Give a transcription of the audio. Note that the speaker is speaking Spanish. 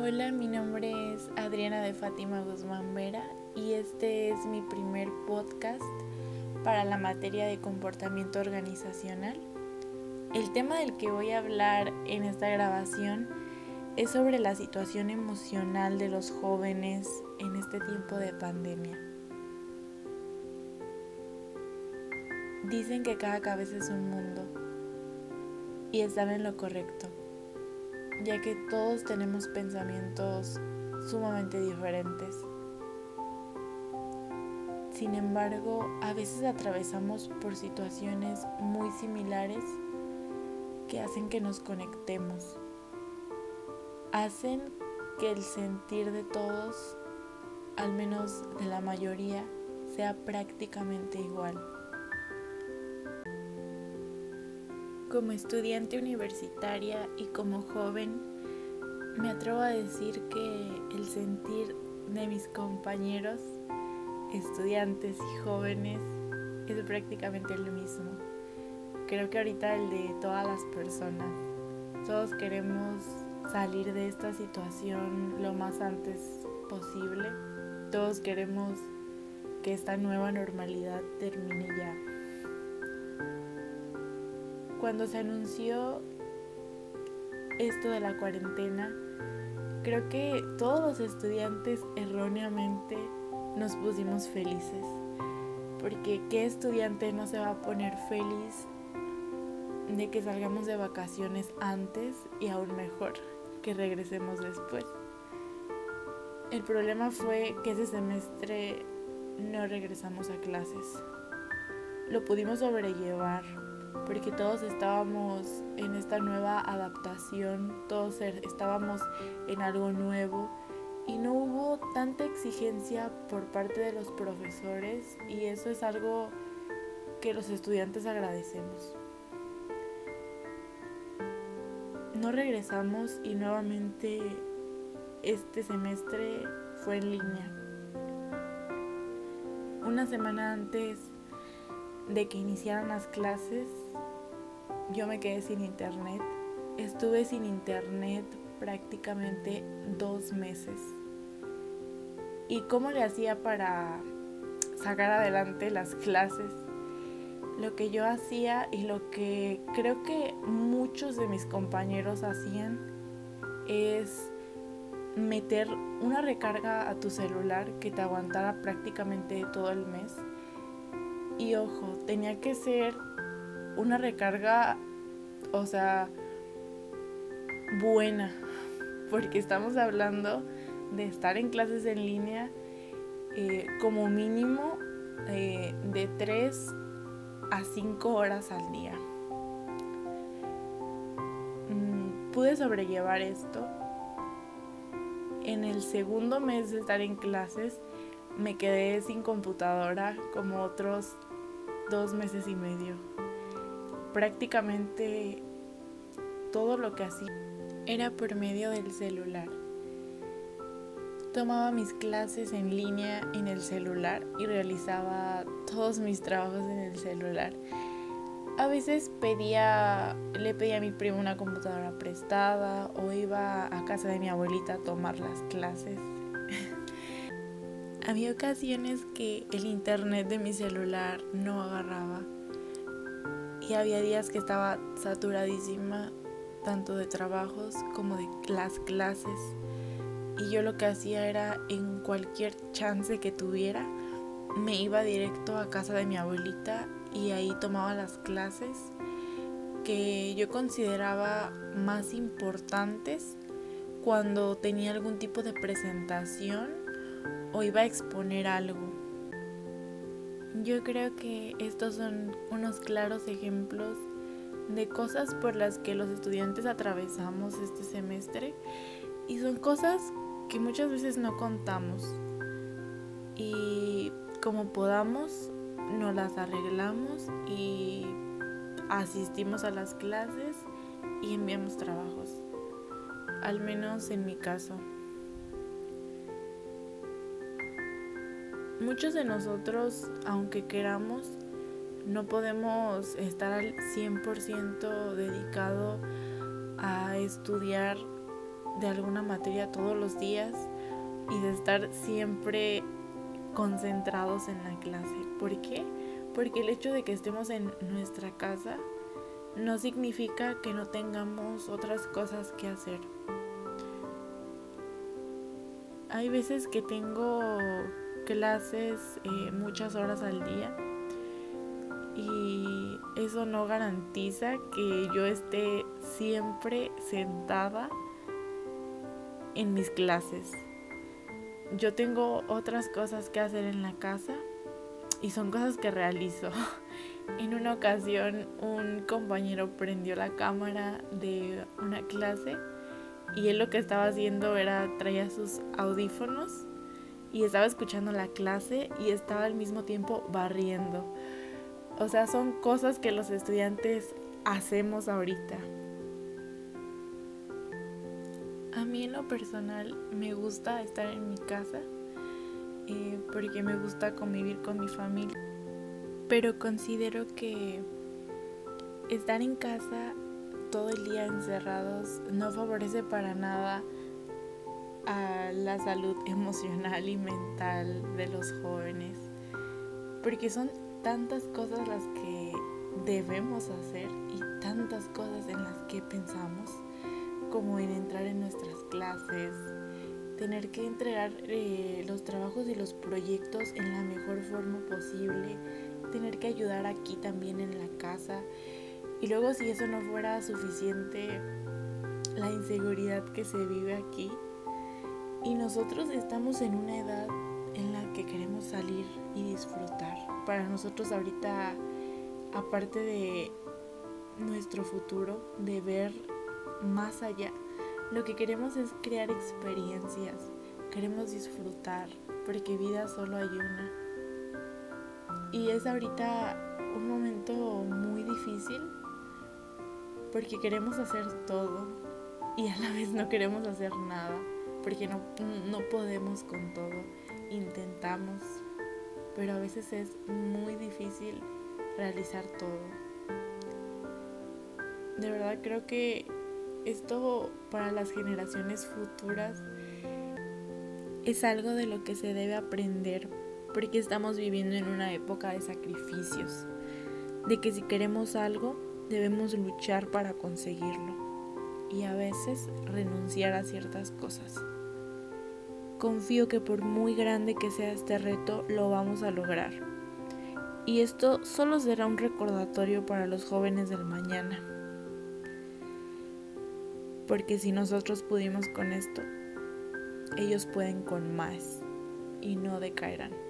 Hola, mi nombre es Adriana de Fátima Guzmán Vera y este es mi primer podcast para la materia de comportamiento organizacional. El tema del que voy a hablar en esta grabación es sobre la situación emocional de los jóvenes en este tiempo de pandemia. Dicen que cada cabeza es un mundo y están en lo correcto ya que todos tenemos pensamientos sumamente diferentes. Sin embargo, a veces atravesamos por situaciones muy similares que hacen que nos conectemos. Hacen que el sentir de todos, al menos de la mayoría, sea prácticamente igual. Como estudiante universitaria y como joven, me atrevo a decir que el sentir de mis compañeros, estudiantes y jóvenes, es prácticamente el mismo. Creo que ahorita el de todas las personas. Todos queremos salir de esta situación lo más antes posible. Todos queremos que esta nueva normalidad termine ya. Cuando se anunció esto de la cuarentena, creo que todos los estudiantes erróneamente nos pusimos felices. Porque ¿qué estudiante no se va a poner feliz de que salgamos de vacaciones antes y aún mejor que regresemos después? El problema fue que ese semestre no regresamos a clases. Lo pudimos sobrellevar porque todos estábamos en esta nueva adaptación, todos er, estábamos en algo nuevo y no hubo tanta exigencia por parte de los profesores y eso es algo que los estudiantes agradecemos. No regresamos y nuevamente este semestre fue en línea. Una semana antes de que iniciaran las clases, yo me quedé sin internet. Estuve sin internet prácticamente dos meses. ¿Y cómo le hacía para sacar adelante las clases? Lo que yo hacía y lo que creo que muchos de mis compañeros hacían es meter una recarga a tu celular que te aguantara prácticamente todo el mes. Y ojo, tenía que ser una recarga, o sea, buena, porque estamos hablando de estar en clases en línea eh, como mínimo eh, de 3 a 5 horas al día. Mm, pude sobrellevar esto. En el segundo mes de estar en clases me quedé sin computadora como otros dos meses y medio prácticamente todo lo que hacía era por medio del celular. Tomaba mis clases en línea en el celular y realizaba todos mis trabajos en el celular. A veces pedía, le pedía a mi primo una computadora prestada o iba a casa de mi abuelita a tomar las clases. Había ocasiones que el internet de mi celular no agarraba y había días que estaba saturadísima tanto de trabajos como de las clases. Y yo lo que hacía era en cualquier chance que tuviera me iba directo a casa de mi abuelita y ahí tomaba las clases que yo consideraba más importantes cuando tenía algún tipo de presentación o iba a exponer algo. Yo creo que estos son unos claros ejemplos de cosas por las que los estudiantes atravesamos este semestre y son cosas que muchas veces no contamos y como podamos nos las arreglamos y asistimos a las clases y enviamos trabajos, al menos en mi caso. Muchos de nosotros, aunque queramos, no podemos estar al 100% dedicado a estudiar de alguna materia todos los días y de estar siempre concentrados en la clase. ¿Por qué? Porque el hecho de que estemos en nuestra casa no significa que no tengamos otras cosas que hacer. Hay veces que tengo clases eh, muchas horas al día y eso no garantiza que yo esté siempre sentada en mis clases. Yo tengo otras cosas que hacer en la casa y son cosas que realizo. En una ocasión un compañero prendió la cámara de una clase y él lo que estaba haciendo era traía sus audífonos y estaba escuchando la clase y estaba al mismo tiempo barriendo. O sea, son cosas que los estudiantes hacemos ahorita. A mí en lo personal me gusta estar en mi casa eh, porque me gusta convivir con mi familia. Pero considero que estar en casa todo el día encerrados no favorece para nada a la salud emocional y mental de los jóvenes. Porque son tantas cosas las que debemos hacer y tantas cosas en las que pensamos como en entrar en nuestras clases, tener que entregar eh, los trabajos y los proyectos en la mejor forma posible, tener que ayudar aquí también en la casa. Y luego si eso no fuera suficiente, la inseguridad que se vive aquí. Y nosotros estamos en una edad en la que queremos salir y disfrutar. Para nosotros ahorita, aparte de nuestro futuro, de ver más allá. Lo que queremos es crear experiencias, queremos disfrutar, porque vida solo hay una. Y es ahorita un momento muy difícil porque queremos hacer todo y a la vez no queremos hacer nada, porque no, no podemos con todo. Intentamos, pero a veces es muy difícil realizar todo. De verdad creo que esto para las generaciones futuras es algo de lo que se debe aprender porque estamos viviendo en una época de sacrificios, de que si queremos algo debemos luchar para conseguirlo y a veces renunciar a ciertas cosas. Confío que por muy grande que sea este reto, lo vamos a lograr. Y esto solo será un recordatorio para los jóvenes del mañana porque si nosotros pudimos con esto, ellos pueden con más y no decaerán.